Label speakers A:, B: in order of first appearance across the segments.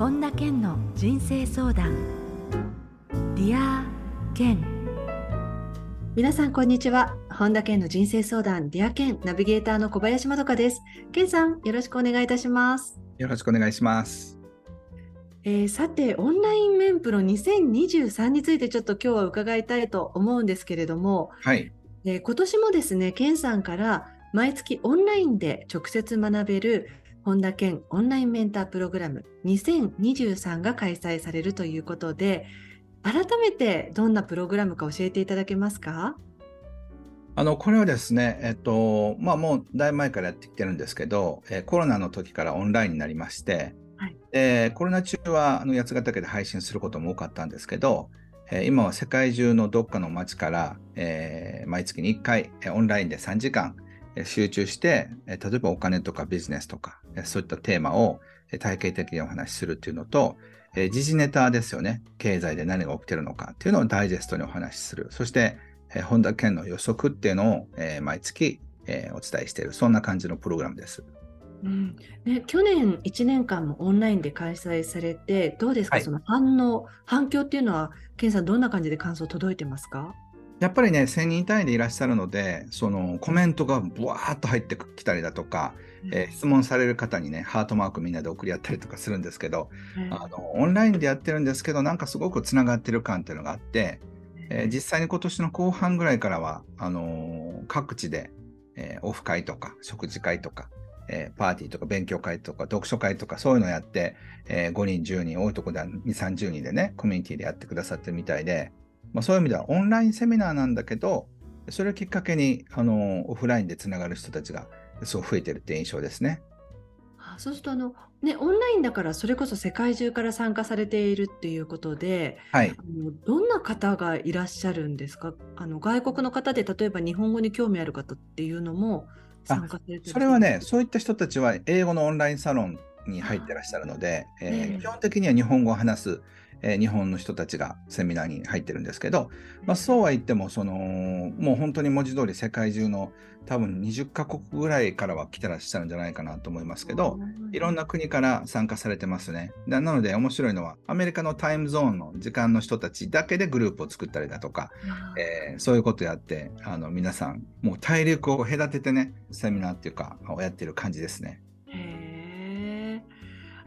A: 本田健の人生相談。 Dear Ken。皆さんこんにちは。本田健の人生相談 Dear Ken ナビゲーターの小林まどかです。健さんよろしくお願いいたします。
B: よろしくお願いします。
A: えー、さてオンラインメンプロ2023についてちょっと今日は伺いたいと思うんですけれども、
B: はい。
A: えー、今年もですね健さんから毎月オンラインで直接学べる本田健オンラインメンタープログラム2023が開催されるということで、改めてどんなプログラムか教えていただけますか？
B: あのこれはですね、えっとまあ、もうだいぶ前からやってきてるんですけど、えー、コロナの時からオンラインになりまして、はい、えー、コロナ中はあの八ヶ岳で配信することも多かったんですけど、えー、今は世界中のどっかの街から、え毎月に1回、オンラインで3時間、集中して、例えばお金とかビジネスとか、そういったテーマを体系的にお話しするっていうのと、時事ネタですよね。経済で何が起きてるのかっていうのをダイジェストにお話しする。そして、本田健の予測っていうのを毎月お伝えしている。そんな感じのプログラムです。
A: うんね、去年1年間もオンラインで開催されて、どうですか、はい、その反応、反響っていうのは、健さん、どんな感じで感想届いてますか？
B: やっぱりね、1000人単位でいらっしゃるので、そのコメントがぶわーっと入ってきたりだとか、えー、質問される方にね、ハートマークみんなで送り合ったりとかするんですけど、あのオンラインでやってるんですけど、なんかすごくつながってる感っていうのがあって、えー、実際に今年の後半ぐらいからは、あのー、各地で、えー、オフ会とか食事会とか、えー、パーティーとか勉強会とか読書会とかそういうのをやって、えー、5人、10人、多いところでは2、30人でね、コミュニティでやってくださってるみたいで、まあ、そういう意味ではオンラインセミナーなんだけど、それをきっかけにあのオフラインでつながる人たちがすごい増えてるって印象ですね。
A: そうするとあの、ね、オンラインだからそれこそ世界中から参加されているっていうことで、はい、あのどんな方がいらっしゃるんですか？あの外国の方で例えば日本語に興味ある方っていうのも参加されてる
B: それはねそういった人たちは英語のオンラインサロンに入ってらっしゃるので、えー、基本的には日本語を話すえー、日本の人たちがセミナーに入ってるんですけど、まあ、そうは言ってもそのもう本当に文字通り世界中の多分20カ国ぐらいからは来てらっしゃるんじゃないかなと思いますけどいろんな国から参加されてますね。なので面白いのはアメリカのタイムゾーンの時間の人たちだけでグループを作ったりだとか、えー、そういうことやってあの皆さんもう大陸を隔ててねセミナーっていうかをやってる感じですね。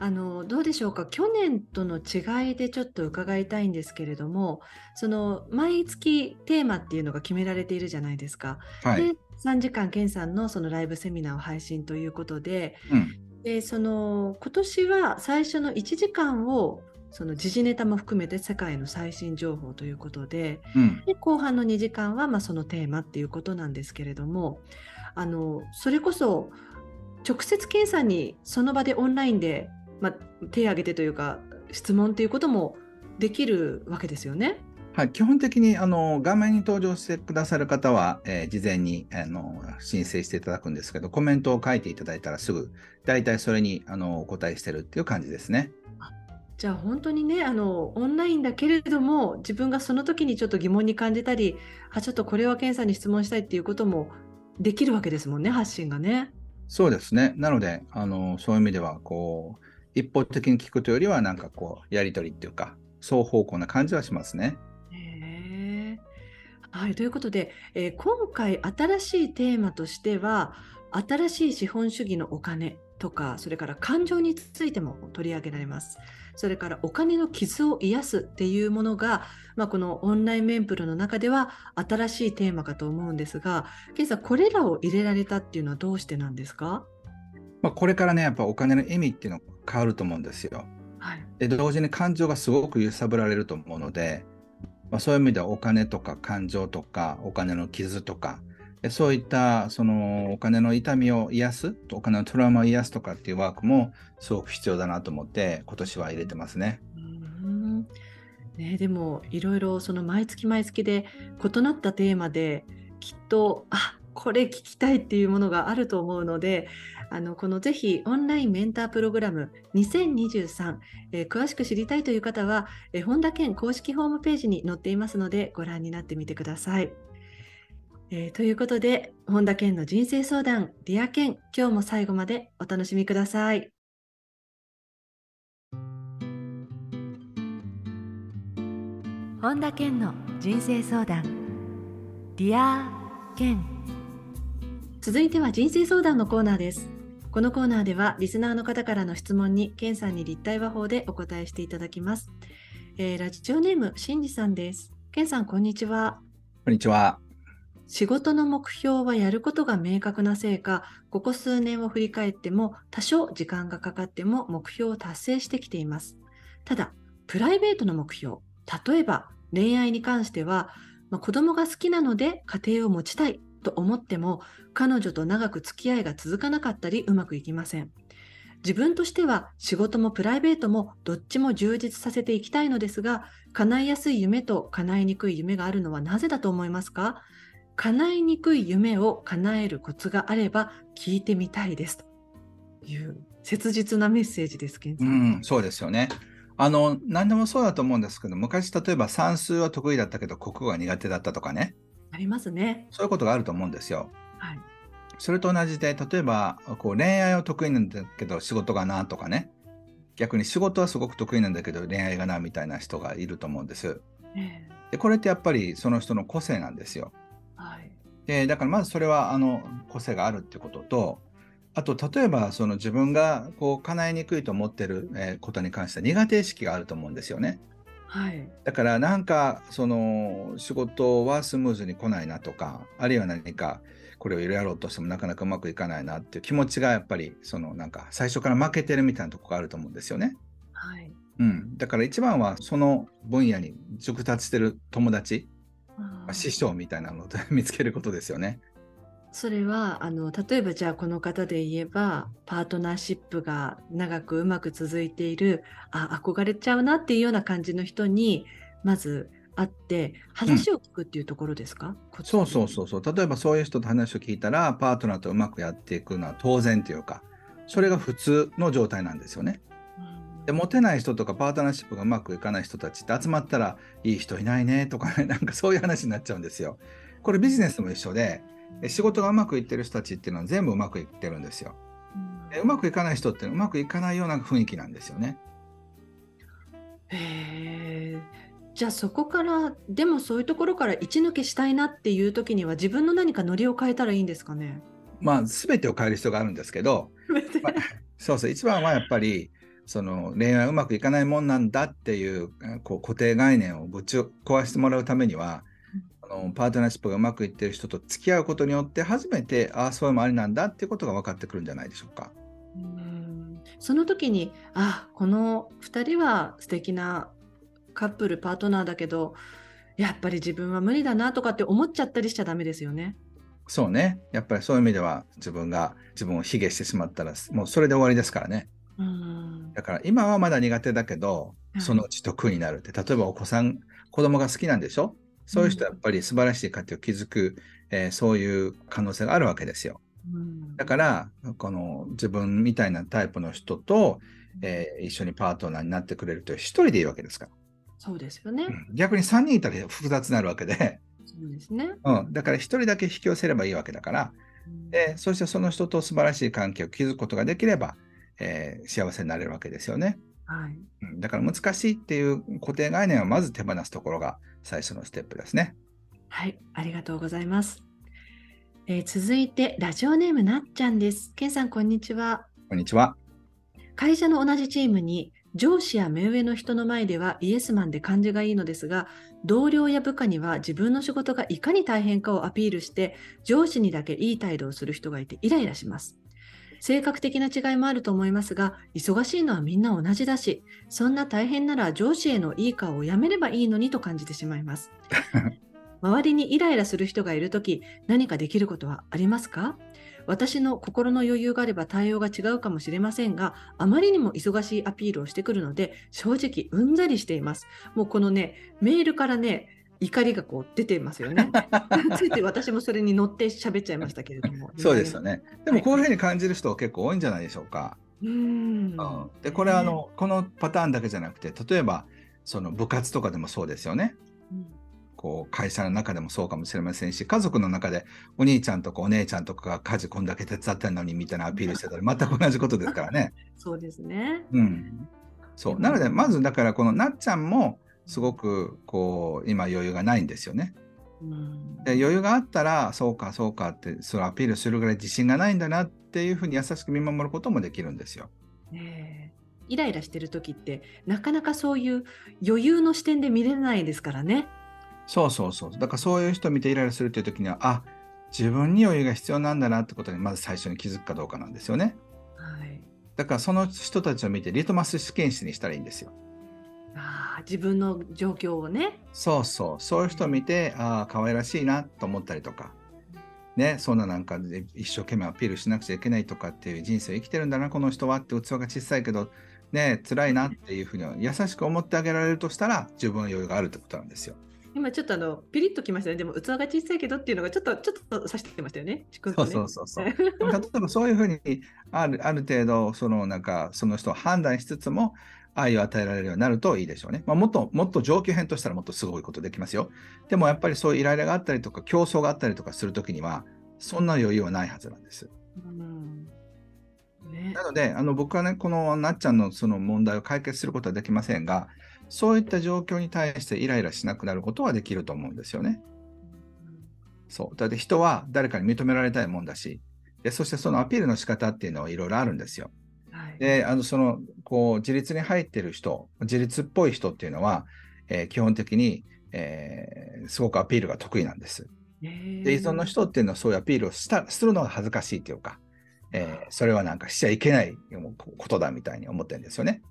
A: あのどうでしょうか？去年との違いでちょっと伺いたいんですけれどもその毎月テーマっていうのが決められているじゃないですか。はい、で3時間健さんのそのライブセミナーを配信ということでうん、でその今年は最初の1時間をその時事ネタも含めて世界の最新情報ということでうん、で後半の2時間はまあそのテーマっていうことなんですけれどもあのそれこそ直接検査にその場でオンラインでまあ、手を挙げてというか質問ということもできるわけですよね。
B: はい、基本的にあの画面に登場してくださる方は、えー、事前にあの申請していただくんですけど、コメントを書いていただいたらすぐ、大体それにあのお答えしてるっていう感じですね。
A: じゃあ本当にねあのオンラインだけれども自分がその時にちょっと疑問に感じたりあちょっとこれは検査に質問したいっていうこともできるわけですもんね発信がね。
B: そうですねなのであのそういう意味ではこう一方的に聞くというよりは、なんかこう、やり取りっていうか、双方向な感じはしますね。
A: はい、ということで、えー、今回新しいテーマとしては、新しい資本主義のお金とか、それから感情についても取り上げられます。それからお金の傷を癒すっていうものが、まあ、このオンラインメンプロの中では新しいテーマかと思うんですが、ケンさん、これらを入れられたっていうのはどうしてなんですか？
B: まあ、これからね、やっぱお金の意味っていうのが変わると思うんですよ。はい、で同時に感情がすごく揺さぶられると思うので、まあ、そういう意味ではお金とか感情とかお金の傷とかそういったそのお金の痛みを癒すお金のトラウマを癒すとかっていうワークもすごく必要だなと思って今年は入れてますね。
A: うんねでもいろいろその毎月毎月で異なったテーマできっとあこれ聞きたいっていうものがあると思うのであのこのぜひオンラインメンタープログラム2023、えー、詳しく知りたいという方は、えー、本田健公式ホームページに載っていますのでご覧になってみてください。えー、ということで本田健の人生相談「リア健」今日も最後までお楽しみください。本田健の人生相談「リア健」続いては人生相談のコーナーです。このコーナーではリスナーの方からの質問に健さんに立体話法でお答えしていただきます、えー、ラジオネームしんじさんです。健さんこんにちは。
B: こんにちは。
A: 仕事の目標はやることが明確なせいか、ここ数年を振り返っても多少時間がかかっても目標を達成してきています。ただ、プライベートの目標、例えば恋愛に関しては、まあ、子供が好きなので家庭を持ちたいと思っても彼女と長く付き合いが続かなかったりうまくいきません自分としては仕事もプライベートもどっちも充実させていきたいのですが叶いやすい夢と叶いにくい夢があるのはなぜだと思いますか？叶いにくい夢を叶えるコツがあれば聞いてみたいですという切実なメッセージですけ
B: ど、うん、そうですよね。あの、何でもそうだと思うんですけど、昔、例えば算数は得意だったけど、国語が苦手だったとかね。
A: ありますね。
B: そういうことがあると思うんですよ。はい。それと同じで、例えば、こう恋愛は得意なんだけど、仕事がなとかね。逆に仕事はすごく得意なんだけど、恋愛がなみたいな人がいると思うんです。えー、でこれってやっぱりその人の個性なんですよ。はい。でだからまずそれはあの個性があるってことと、あと、例えば、その自分がこう叶えにくいと思ってることに関しては苦手意識があると思うんですよね。はい。だから、なんか、その仕事はスムーズに来ないなとか、あるいは何かこれをやろうとしてもなかなかうまくいかないなっていう気持ちがやっぱり、そのなんか最初から負けてるみたいなとこがあると思うんですよね。はい。うん。だから一番はその分野に熟達してる友達、師匠みたいなのを 見つけることですよね。
A: それはあの例えばじゃあこの方で言えばパートナーシップが長くうまく続いているあ憧れちゃうなっていうような感じの人にまず会って話を聞くっていうところですか、
B: うん、そうそうそうそう。例えばそういう人と話を聞いたらパートナーとうまくやっていくのは当然というかそれが普通の状態なんですよね。でモテない人とかパートナーシップがうまくいかない人たちって集まったらいい人いないねとかねなんかそういう話になっちゃうんですよ。これビジネスも一緒で仕事がうまくいってる人たちっていうのは全部うまくいってるんですよ。ううまくいかない人ってうまくいかないような雰囲気なんですよね。
A: へえ。じゃあそこからでもそういうところから一抜けしたいなっていう時には自分の何かノリを変えたらいいんですかね？
B: まあ全てを変える必要があるんですけど、まあ、そうそう一番はやっぱりその恋愛うまくいかないもんなんだっていうこう固定概念をぶち壊してもらうためにはのパートナーシップがうまくいってる人と付き合うことによって初めてああそういうのもありなんだっていうことが分かってくるんじゃないでしょうか。
A: うんその時にあこの2人は素敵なカップルパートナーだけどやっぱり自分は無理だなとかって思っちゃったりしちゃダメですよね。
B: そうねやっぱりそういう意味では自分が自分を卑下してしまったらもうそれで終わりですからね。うんだから今はまだ苦手だけど、そのうち得意になるって例えばお子さん子供が好きなんでしょ？そういう人はやっぱり素晴らしい家庭を築く、えー、そういう可能性があるわけですよ。だから、この自分みたいなタイプの人と、えー、一緒にパートナーになってくれると一人でいいわけですから。
A: そうですよね。
B: うん、逆に3人いたら複雑になるわけで。
A: そうですね。
B: うん。だから一人だけ引き寄せればいいわけだから、で、そしてその人と素晴らしい関係を築くことができれば、えー、幸せになれるわけですよね。はい、うん、だから難しいっていう固定概念をまず手放すところが最初のステップですね。
A: はい、ありがとうございます。えー、続いてラジオネームなっちゃんです。けんさんこんにちは。
B: こんにちは。
A: 会社の同じチームに上司や目上の人の前ではイエスマンで感じがいいのですが、同僚や部下には自分の仕事がいかに大変かをアピールして、上司にだけいい態度をする人がいてイライラします。性格的な違いもあると思いますが、忙しいのはみんな同じだし、そんな大変なら上司へのいい顔をやめればいいのにと感じてしまいます。周りにイライラする人がいるとき、何かできることはありますか？私の心の余裕があれば対応が違うかもしれませんが、あまりにも忙しいアピールをしてくるので、正直うんざりしています。もうこのね、メールからね、怒りがこう出てますよね。ついて私もそれに乗って喋っちゃいましたけれども。
B: そうですよね。でもこういうふうに感じる人は結構多いんじゃないでしょうか。うん、でこれはあの、このパターンだけじゃなくて例えばその部活とかでもそうですよね。うんこう会社の中でもそうかもしれませんし家族の中でお兄ちゃんとかお姉ちゃんとかが家事こんだけ手伝ってんのにみたいなアピールしてたら全く同じことですからね。
A: そうですね。
B: うん。そうなのでまずだからこのなっちゃんもすごくこう今余裕がないんですよね。で余裕があったらそうかそうかってそのアピールするぐらい自信がないんだなっていうふうに優しく見守ることもできるんですよ。
A: ねイライラしてる時ってなかなかそういう余裕の視点で見れないですからね。
B: そうそうそう。だからそういう人を見てイライラするっていう時にはあ自分に余裕が必要なんだなってことにまず最初に気づくかどうかなんですよね。
A: はい、
B: だからその人たちを見てリトマス試験紙にしたらいいんですよ。
A: あ自分の状況をね。
B: そうそう。そういう人を見てああ可愛らしいなと思ったりとか。ね、そんななんかで一生懸命アピールしなくちゃいけないとかっていう人生を生きてるんだな、この人はって器が小さいけど、ね、辛いなっていうふうに優しく思ってあげられるとしたら、十分余裕があるってことなんですよ。
A: 今ちょっとあのピリッときましたね。でも器が小さいけどっていうのがちょっとちょっと指してましたよね。ね
B: そうそうそうそう。例えばそういうふうにあるある程度そのなんかその人を判断しつつも愛を与えられるようになるといいでしょうね。まあ、もっともっと上級編としたらもっとすごいことできますよ。でもやっぱりそういうイライラがあったりとか競争があったりとかするときにはそんな余裕はないはずなんです。うんね、なのであの僕はねこのなっちゃんのその問題を解決することはできませんがそういった状況に対してイライラしなくなることはできると思うんですよね。そう。だって人は誰かに認められたいもんだし、でそしてそのアピールの仕方っていうのはいろいろあるんですよ。はい、で、あの、その、こう、自立に入ってる人、自立っぽい人っていうのは、えー、基本的に、えー、すごくアピールが得意なんです。で、依存の人っていうのはそういうアピールをしたするのが恥ずかしいっていうか、えー、それはなんかしちゃいけないことだみたいに思ってるんですよね。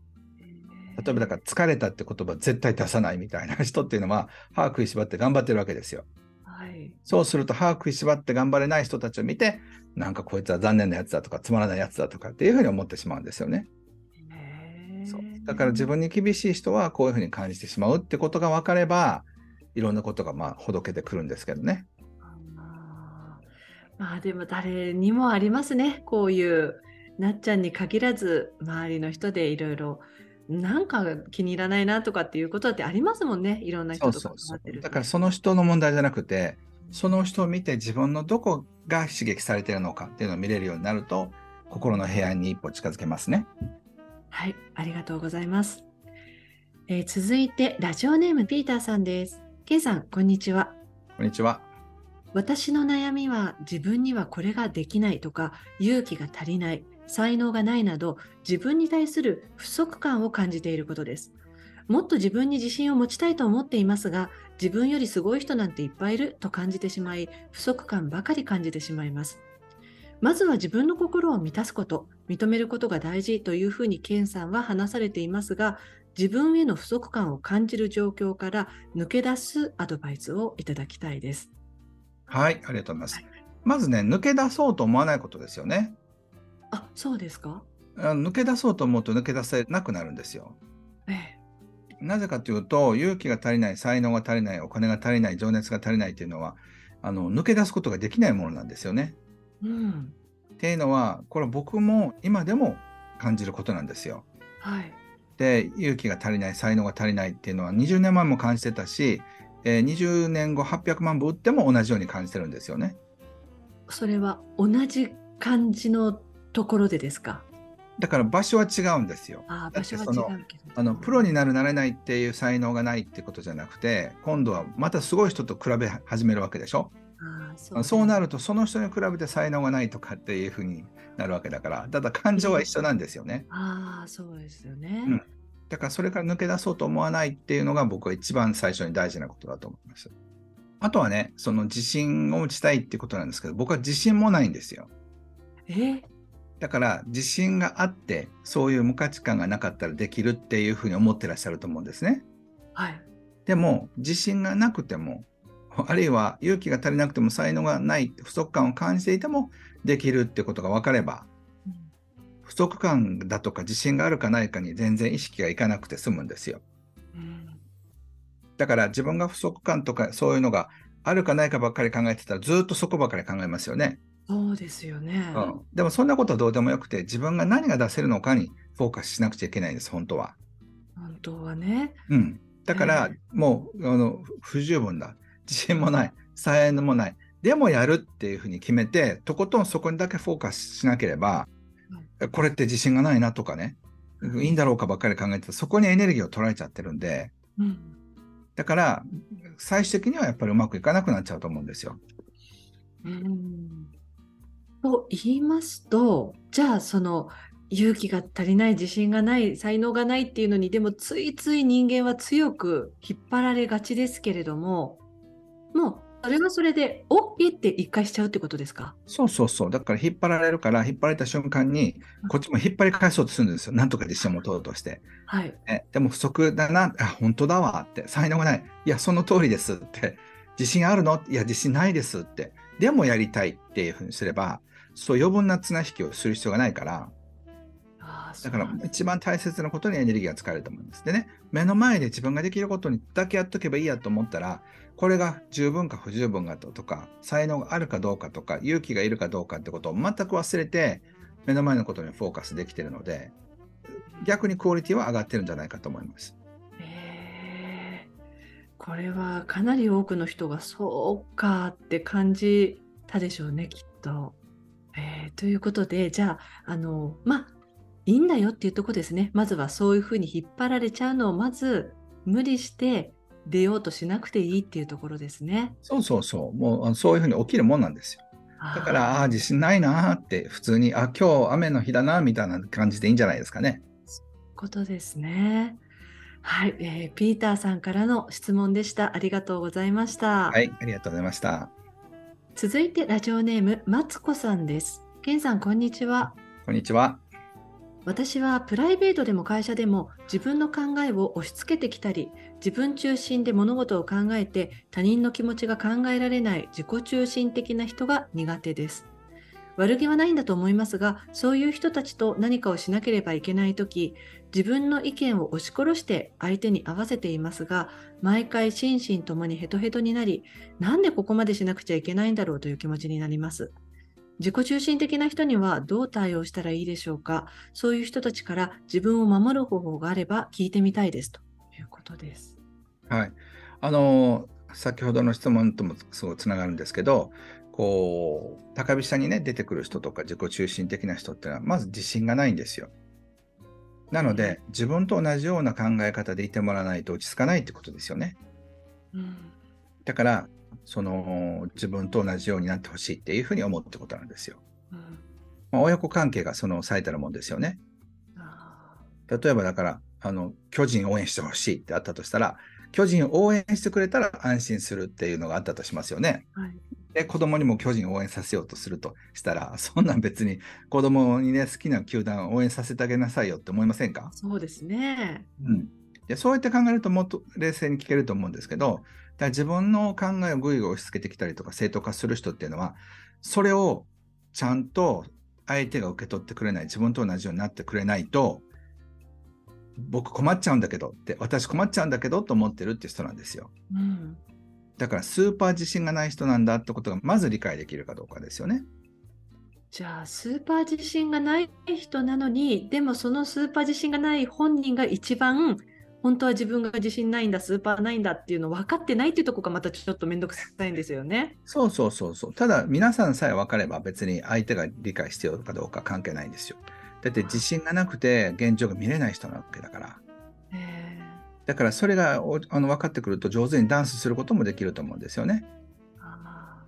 B: 例えばだから疲れたって言葉絶対出さないみたいな人っていうのは歯食いしばって頑張ってるわけですよ。はい、そうすると歯食いしばって頑張れない人たちを見てなんかこいつは残念なやつだとかつまらないやつだとかっていうふうに思ってしまうんですよね。だから自分に厳しい人はこういうふうに感じてしまうってことが分かればいろんなことがまあほどけてくるんですけどね。
A: まあでも誰にもありますね。こういうなっちゃんに限らず周りの人でいろいろなんか気に入らないなとかっていうことってありますもんね、いろんな人と関
B: わってるだからその人の問題じゃなくて、その人を見て自分のどこが刺激されているのかっていうのを見れるようになると、心の平安に一歩近づけますね。
A: はい、ありがとうございます。えー、続いて、ラジオネームピーターさんです。ケンさん、こんにちは。
B: こんにちは。
A: 私の悩みは自分にはこれができないとか勇気が足りない才能がないなど自分に対する不足感を感じていることです。もっと自分に自信を持ちたいと思っていますが、自分よりすごい人なんていっぱいいると感じてしまい、不足感ばかり感じてしまいます。まずは自分の心を満たすこと、認めることが大事というふうにケンさんは話されていますが、自分への不足感を感じる状況から抜け出すアドバイスをいただきたいです。
B: はい、ありがとうございます。はい、まずね、抜け出そうと思わないことですよね。
A: あ、そうですか？
B: 抜け出そうと思うと抜け出せなくなるんですよ。ええ、なぜかというと、勇気が足りない、才能が足りない、お金が足りない、情熱が足りないというのは、あの抜け出すことができないものなんですよね。うん、っていうのは、これは僕も今でも感じることなんですよ。はい、で、勇気が足りない、才能が足りないっていうのは20年前も感じてたし、えー、20年後800万部売っても同じように感じてるんですよね。
A: それは同じ感じのところでですか？
B: だから場所は違うんですよ。
A: あ場所は違うけど
B: あのプロになるなれないっていう才能がないってことじゃなくて今度はまたすごい人と比べ始めるわけでしょ？あそうそうなるとその人に比べて才能がないとかっていうふうになるわけだからただ感情は一緒なんですよね。
A: ああそうですよね、
B: うん。だからそれから抜け出そうと思わないっていうのが僕は一番最初に大事なことだと思います。あとはねその自信を持ちたいってことなんですけど僕は自信もないんですよ。
A: え？
B: だから自信があってそういう無価値観がなかったらできるっていうふうに思ってらっしゃると思うんですね。
A: はい、
B: でも自信がなくても あるいは勇気が足りなくても才能がない不足感を感じていてもできるってことが分かれば、うん、不足感だとか自信があるかないかに全然意識がいかなくて済むんですよ。うん、だから自分が不足感とかそういうのがあるかないかばっかり考えてたらずっとそこばかり考えますよね。
A: そうですよね、
B: うん。でもそんなことはどうでもよくて、自分が何が出せるのかにフォーカスしなくちゃいけないんです、本当は。
A: 本当はね。
B: うん。だから、えー、もうあの不十分だ。自信もない。才能もない。でもやるっていうふうに決めて、とことんそこにだけフォーカスしなければ、うん、これって自信がないなとかね、いいんだろうかばっかり考えてそこにエネルギーを取られちゃってるんで、うん、だから、最終的にはやっぱりうまくいかなくなっちゃうと思うんですよ。
A: うんと言いますと、じゃあその勇気が足りない、自信がない、才能がないっていうのに、でもついつい人間は強く引っ張られがちですけれども、もうそれはそれで OK って一回しちゃうってことですか？
B: そうそうそう。だから引っ張られるから、引っ張られた瞬間に、こっちも引っ張り返そうとするんですよ。なんとか自信を持とうとして。
A: はい。
B: えでも不足だな、あ、本当だわって、才能がない。いや、その通りですって。自信あるの？いや、自信ないですって。でもやりたいっていうふうにすれば、そう余分な綱引きをする必要がないから、だから一番大切なことにエネルギーが使えると思うんです。でね、目の前で自分ができることにだけやっとけばいいやと思ったら、これが十分か不十分かとか、才能があるかどうかとか、勇気がいるかどうかってことを全く忘れて、目の前のことにフォーカスできてるので、逆にクオリティは上がってるんじゃないかと思います。
A: えこれはかなり多くの人がそうかって感じたでしょうね、きっと。えー、ということで、じゃあ、あの、まあ、いいんだよっていうとこですね。まずはそういうふうに引っ張られちゃうのをまず無理して出ようとしなくていいっていうところですね。
B: そうそうそう。もうそういうふうに起きるもんなんですよ。だから、ああ、自信ないなって普通に、あ、今日雨の日だなみたいな感じでいいんじゃないですかね。
A: そういうことですね。はい、えー、ピーターさんからの質問でした。ありがとうございました。
B: はい、ありがとうございました。
A: 続いてラジオネームマツコさんです。ケンさんこんにちは。
B: こんにちは。
A: 私はプライベートでも会社でも自分の考えを押し付けてきたり自分中心で物事を考えて他人の気持ちが考えられない自己中心的な人が苦手です。悪気はないんだと思いますがそういう人たちと何かをしなければいけない時自分の意見を押し殺して相手に合わせていますが毎回心身ともにヘトヘトになりなんでここまでしなくちゃいけないんだろうという気持ちになります。自己中心的な人にはどう対応したらいいでしょうか？そういう人たちから自分を守る方法があれば聞いてみたいですということです。
B: はい。あの、先ほどの質問ともすごいつながるんですけど、こう、高飛車にね、出てくる人とか自己中心的な人っていうのは、まず自信がないんですよ。なので、自分と同じような考え方でいてもらわないと落ち着かないってことですよね。うん、だから、その自分と同じようになってほしいっていうふうに思うってことなんですよ。うんまあ、親子関係がその最たるもんですよね。例えばだからあの巨人応援してほしいってあったとしたら巨人を応援してくれたら安心するっていうのがあったとしますよね。はい、で子供にも巨人を応援させようとするとしたら そんなん別に子供にね好きな球団を応援させてあげなさいよって思いませんか？
A: そうですね。
B: うん、でそうやって考えるともっと冷静に聞けると思うんですけどだ自分の考えをぐいぐい押し付けてきたりとか正当化する人っていうのは、それをちゃんと相手が受け取ってくれない、自分と同じようになってくれないと、僕困っちゃうんだけどって、私困っちゃうんだけどと思ってるって人なんですよ。うん、だからスーパー自信がない人なんだってことがまず理解できるかどうかですよね。
A: じゃあスーパー自信がない人なのにでもそのスーパー自信がない本人が一番本当は自分が自信ないんだ、スーパーないんだっていうの分かってないっていうとこがまたちょっと面倒くさいんですよね。
B: そうそうそうそう。ただ、皆さんさえ分かれば別に相手が理解してよかどうか関係ないんですよ。だって自信がなくて現状が見れない人なわけだから。だからそれがあの分かってくると上手にダンスすることもできると思うんですよね。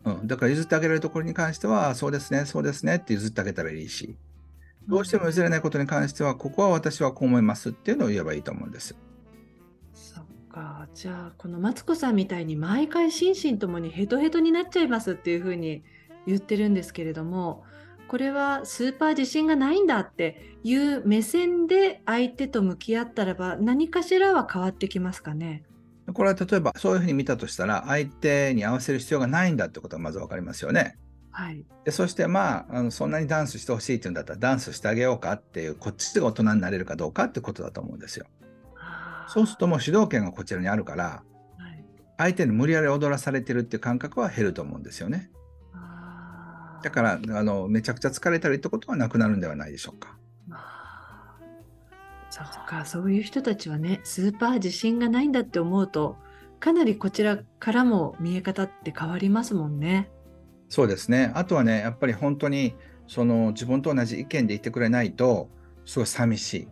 B: うん、だから譲ってあげられるところに関しては、そうですね、そうですねって譲ってあげたらいいし、どうしても譲れないことに関しては、ここは私はこう思いますっていうのを言えばいいと思うんです。
A: かじゃあこのマツコさんみたいに毎回心身ともにヘトヘトになっちゃいますっていうふうに言ってるんですけれどもこれはスーパー自信がないんだっていう目線で相手と向き合ったらば何かしらは変わってきますかね？
B: これは例えばそういうふうに見たとしたら相手に合わせる必要がないんだってことはまず分かりますよね。はい、でそしてまああのそんなにダンスしてほしいっていうんだったらダンスしてあげようかっていうこっちが大人になれるかどうかってことだと思うんですよ。そうするともう主導権がこちらにあるから、はい、相手に無理やり踊らされてるっていう感覚は減ると思うんですよね。だからあのめちゃくちゃ疲れたりってことはなくなるんではないでしょうか。
A: そうかそういう人たちはねスーパー自信がないんだって思うとかなりこちらからも見え方って変わりますもんね。
B: そうですねあとはねやっぱり本当にその自分と同じ意見でいてくれないとすごい寂しい。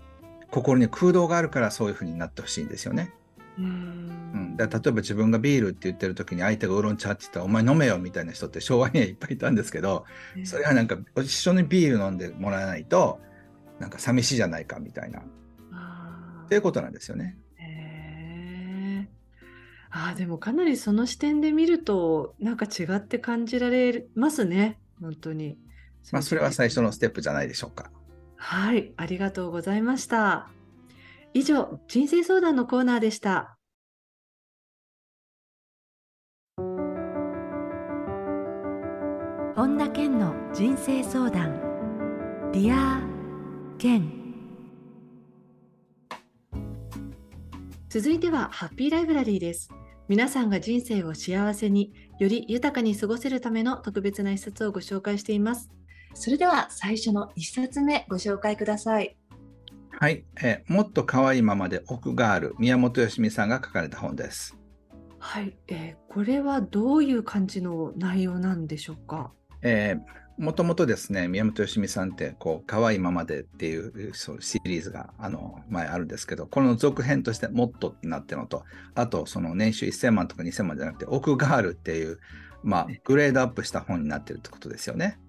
B: 心に空洞があるからそういうふうになってほしいんですよね。うんん、だ例えば自分がビールって言ってる時に相手がウーロン茶って言ったら「お前飲めよ」みたいな人って昭和にはいっぱいいたんですけど、それはなんか一緒にビール飲んでもらわないとなんか寂しいじゃないかみたいなっていうことなんですよね。
A: へあでもかなりその視点で見るとなんか違って感じられますね本当に。
B: まあそれは最初のステップじゃないでしょうか。
A: はいありがとうございました。以上、人生相談のコーナーでした。本田健の人生相談 Dear Ken続いてはハッピーライブラリーです皆さんが人生を幸せにより豊かに過ごせるための特別な一冊をご紹介していますそれでは最初の一冊目ご紹介ください
B: はい、えー、もっと可愛いままで奥がある宮本よしみさんが書かれた本です。
A: はい、えー、これはどういう感じの内容なんでしょうか？
B: えー、もともとですね、宮本よしみさんって、こう、可愛いままでっていうそうシリーズが、あの、前あるんですけど、この続編として、もっとってなってるのと、あと、その年収1000万とか2000万じゃなくて、奥があるっていう、まあ、グレードアップした本になってるってことですよね。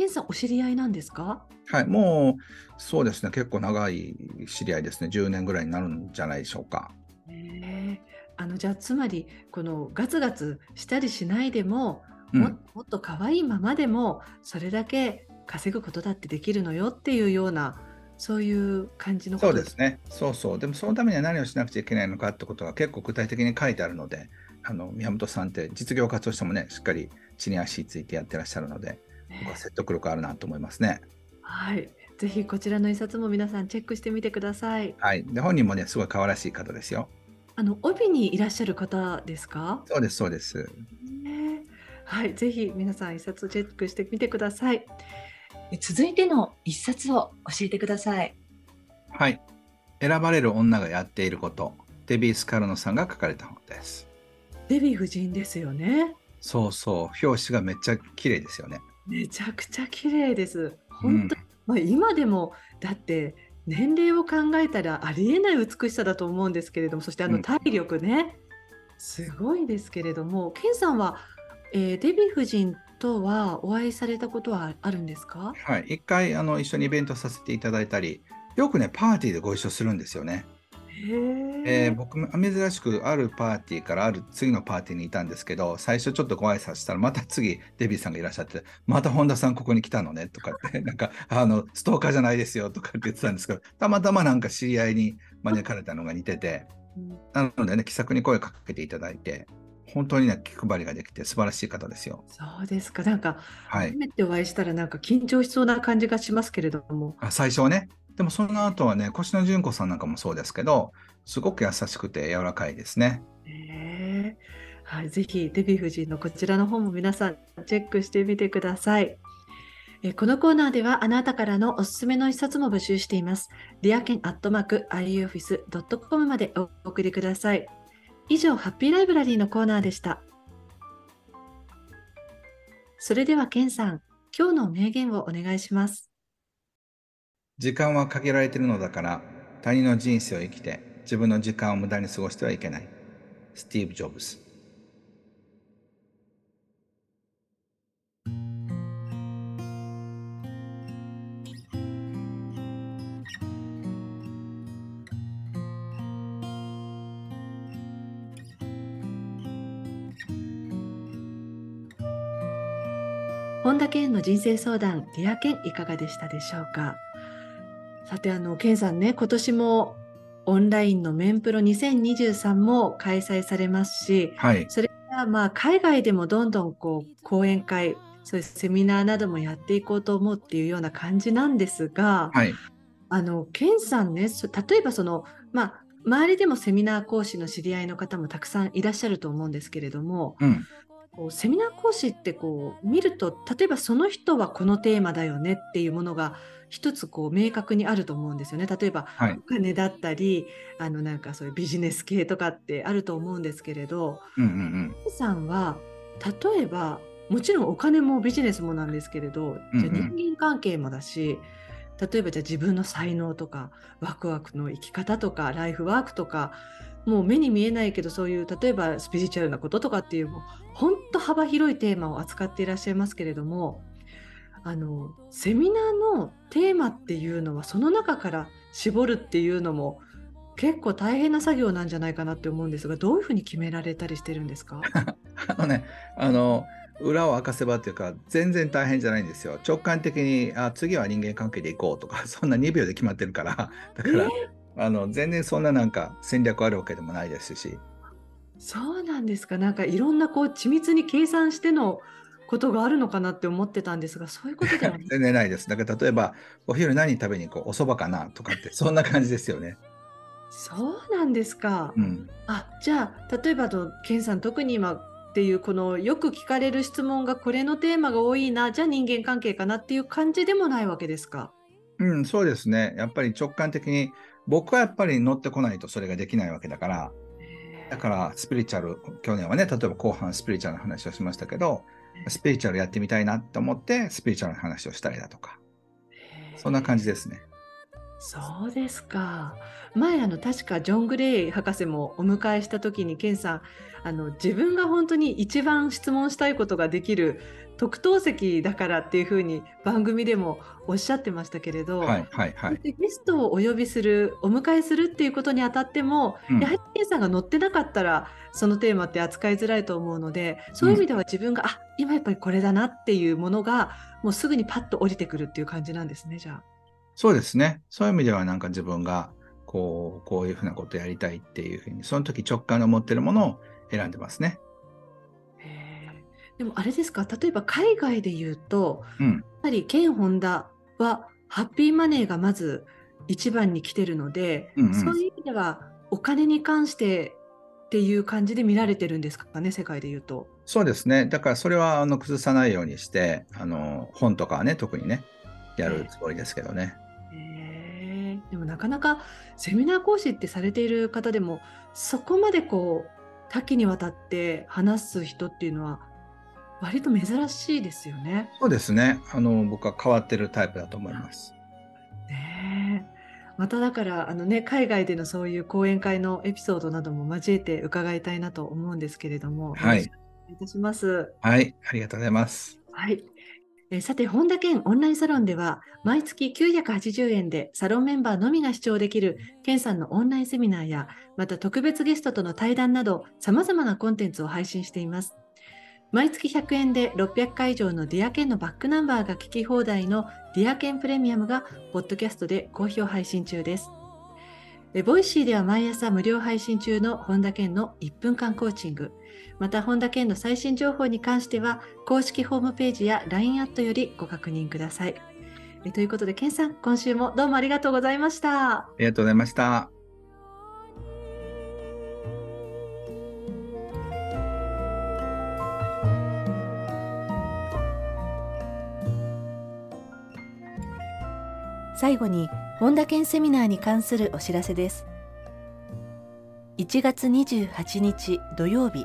A: ケンさん、お知り合いなんですか？
B: はい、もうそうですね、結構長い知り合いですね、10年ぐらいになるんじゃないでしょうか。
A: えあのじゃあ、つまり、このガツガツしたりしないでも、うん、ももっと可愛いままでも、それだけ稼ぐことだってできるのよっていうような、そういう感じの
B: そうですね、そうそう、でもそのためには何をしなくちゃいけないのかってことが結構具体的に書いてあるので、あの宮本さんって実業家としてもね、しっかり地に足ついてやってらっしゃるので、説得力あるなと思いますね。
A: はい。ぜひこちらの一冊も皆さんチェックしてみてください。
B: はい。で本人もねすごい可愛らしい方ですよ。
A: あの帯にいらっしゃる方ですか？
B: そうですそうです。
A: ね、はい。ぜひ皆さん一冊チェックしてみてください。続いての一冊を教えてください。
B: はい。選ばれる女がやっていること、デビー・スカルノさんが書かれた本です。
A: デビー夫人ですよね。
B: そうそう。表紙がめっちゃ綺麗ですよね。
A: めちゃくちゃ綺麗です。本当、うん、まあ、今でもだって年齢を考えたらありえない美しさだと思うんですけれども、そしてあの体力ね、うん、すごいですけれども、ケンさんは、えー、デヴィ夫人とはお会いされたことはあるんですか？
B: はい、一回あの一緒にイベントさせていただいたり、よくね、パーティーでご一緒するんですよね。えー、僕珍しくあるパーティーからある次のパーティーにいたんですけど最初ちょっとご挨拶したらまた次デビーさんがいらっしゃってまた本田さんここに来たのねとかって なんかあのストーカーじゃないですよとかって言ってたんですけどたまたまなんか知り合いに招かれたのが似ててなのでね気さくに声かけていただいて本当にね気配りができて素晴らしい方ですよ。
A: そうですか。なんか、はい、初めてお会いしたらなんか緊張しそうな感じがしますけれども。
B: あ最初はねでもその後はね、越野純子さんなんかもそうですけど、すごく優しくて柔らかいですね。
A: えー、はい、ぜひデヴィ夫人のこちらの本も皆さんチェックしてみてください。えこのコーナーではあなたからのおすすめの一冊も募集しています。リアケンアットマーク ioffice.com までお送りください。以上、ハッピーライブラリーのコーナーでした。それではケンさん、今日の名言をお願いします。
B: 時間は限られているのだから他人の人生を生きて自分の時間を無駄に過ごしてはいけない。スティーブ・ジョブズ。
A: 本田健の人生相談、 Dear Ken いかがでしたでしょうか？さて、あの、健さんね、今年もオンラインのメンプロ2023も開催されますし、はい、それからまあ海外でもどんどんこう講演会、そういうセミナーなどもやっていこうと思うっていうような感じなんですが、はい、あの、健さんね、例えばその、まあ、周りでもセミナー講師の知り合いの方もたくさんいらっしゃると思うんですけれども、うん、こうセミナー講師ってこう見ると例えばその人はこのテーマだよねっていうものが一つこう明確にあると思うんですよね。例えば、はい、お金だったりあのなんかそういうビジネス系とかってあると思うんですけれど、うんうんうん、さんは例えばもちろんお金もビジネスもなんですけれど、じゃ人間関係もだし例えばじゃあ自分の才能とかワクワクの生き方とかライフワークとかもう目に見えないけどそういう例えばスピリチュアルなこととかっていう本当幅広いテーマを扱っていらっしゃいますけれどもあのセミナーのテーマっていうのはその中から絞るっていうのも結構大変な作業なんじゃないかなって思うんですがどういうふうに決められたりしてるんですか？
B: あのねあの裏を明かせばっていうか全然大変じゃないんですよ。直感的にあ次は人間関係でいこうとか そんな2秒で決まってるから。だから、えー、あの全然そんななんか戦略あるわけでもないですし。
A: そうなんですか。なんかいろんなこう緻密に計算してのことがあるのかなって思ってたんですが、そういうことでは
B: 全然ないです。だから例えば、お昼何食べに行こう、お蕎麦かなとかって、そんな感じですよね。
A: そうなんですか。
B: うん、
A: あじゃあ、例えばと、ケンさん、特に今っていう、このよく聞かれる質問が、これのテーマが多いな、じゃあ人間関係かなっていう感じでもないわけですか？
B: うん、そうですね。やっぱり直感的に、僕はやっぱり乗ってこないとそれができないわけだから、だからスピリチュアル、去年はね、例えば後半スピリチュアルの話をしましたけど、スピリチュアルやってみたいなと思って、スピリチュアルの話をしたりだとか、そんな感じですね。
A: そうですか。前あの確かジョン・グレイ博士もお迎えした時にケンさんあの自分が本当に一番質問したいことができる特等席だからっていうふうに番組でもおっしゃってましたけれど、
B: はいはいはい、
A: ゲストをお呼びするお迎えするっていうことにあたっても、うん、やはりケンさんが乗ってなかったらそのテーマって扱いづらいと思うのでそういう意味では自分が、うん、あ今やっぱりこれだなっていうものがもうすぐにパッと降りてくるっていう感じなんですねじゃあ。
B: そうですね。そういう意味ではなんか自分がこうこういうふうなことやりたいっていうふうにその時直感の持ってるものを選んでますね。
A: でもあれですか？例えば海外で言うと、うん、やはりケン・ホンダはハッピーマネーがまず一番に来てるので、うんうん、そういう意味ではお金に関してっていう感じで見られてるんですかね？世界で言うと。
B: そうですね。だからそれはあの崩さないようにしてあの本とかはね特にねやるつもりですけどね。
A: えー、でもなかなかセミナー講師ってされている方でもそこまでこう多岐にわたって話す人っていうのは割と珍しいですよね。
B: そうですね。あの僕は変わってるタイプだと思います。
A: ねまただからあのね海外でのそういう講演会のエピソードなども交えて伺いたいなと思うんですけれども、
B: はい、
A: いたします。
B: はい、ありがとうございます。
A: はい。さて、本田健オンラインサロンでは、毎月980円でサロンメンバーのみが視聴できる、健さんのオンラインセミナーや、また特別ゲストとの対談など、様々なコンテンツを配信しています。毎月100円で600回以上の Dear Ken のバックナンバーが聞き放題の Dear Ken プレミアムがポッドキャストで好評配信中です。ボイシーでは毎朝無料配信中の本田健の1分間コーチング。また本田健の最新情報に関しては公式ホームページや LINE アットよりご確認ください。ということで健さん、今週もどうもありがとうございました。
B: ありがとうございました。
C: 最後に本田健セミナーに関するお知らせです。1月28日土曜日。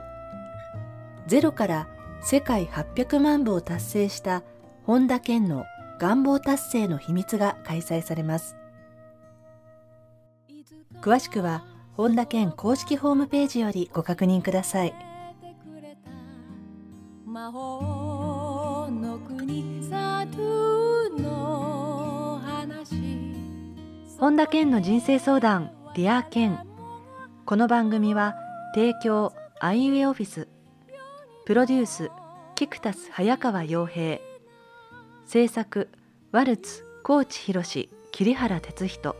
C: ゼロから世界800万部を達成した本田健の願望達成の秘密が開催されます。詳しくは本田健公式ホームページよりご確認ください。魔法の国本田健の人生相談 Dear Kenこの番組は提供アイウェイオフィス。プロデュースキクタス早川洋平。制作ワルツ高知博桐原哲人。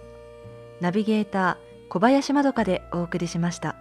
C: ナビゲーター小林まどかでお送りしました。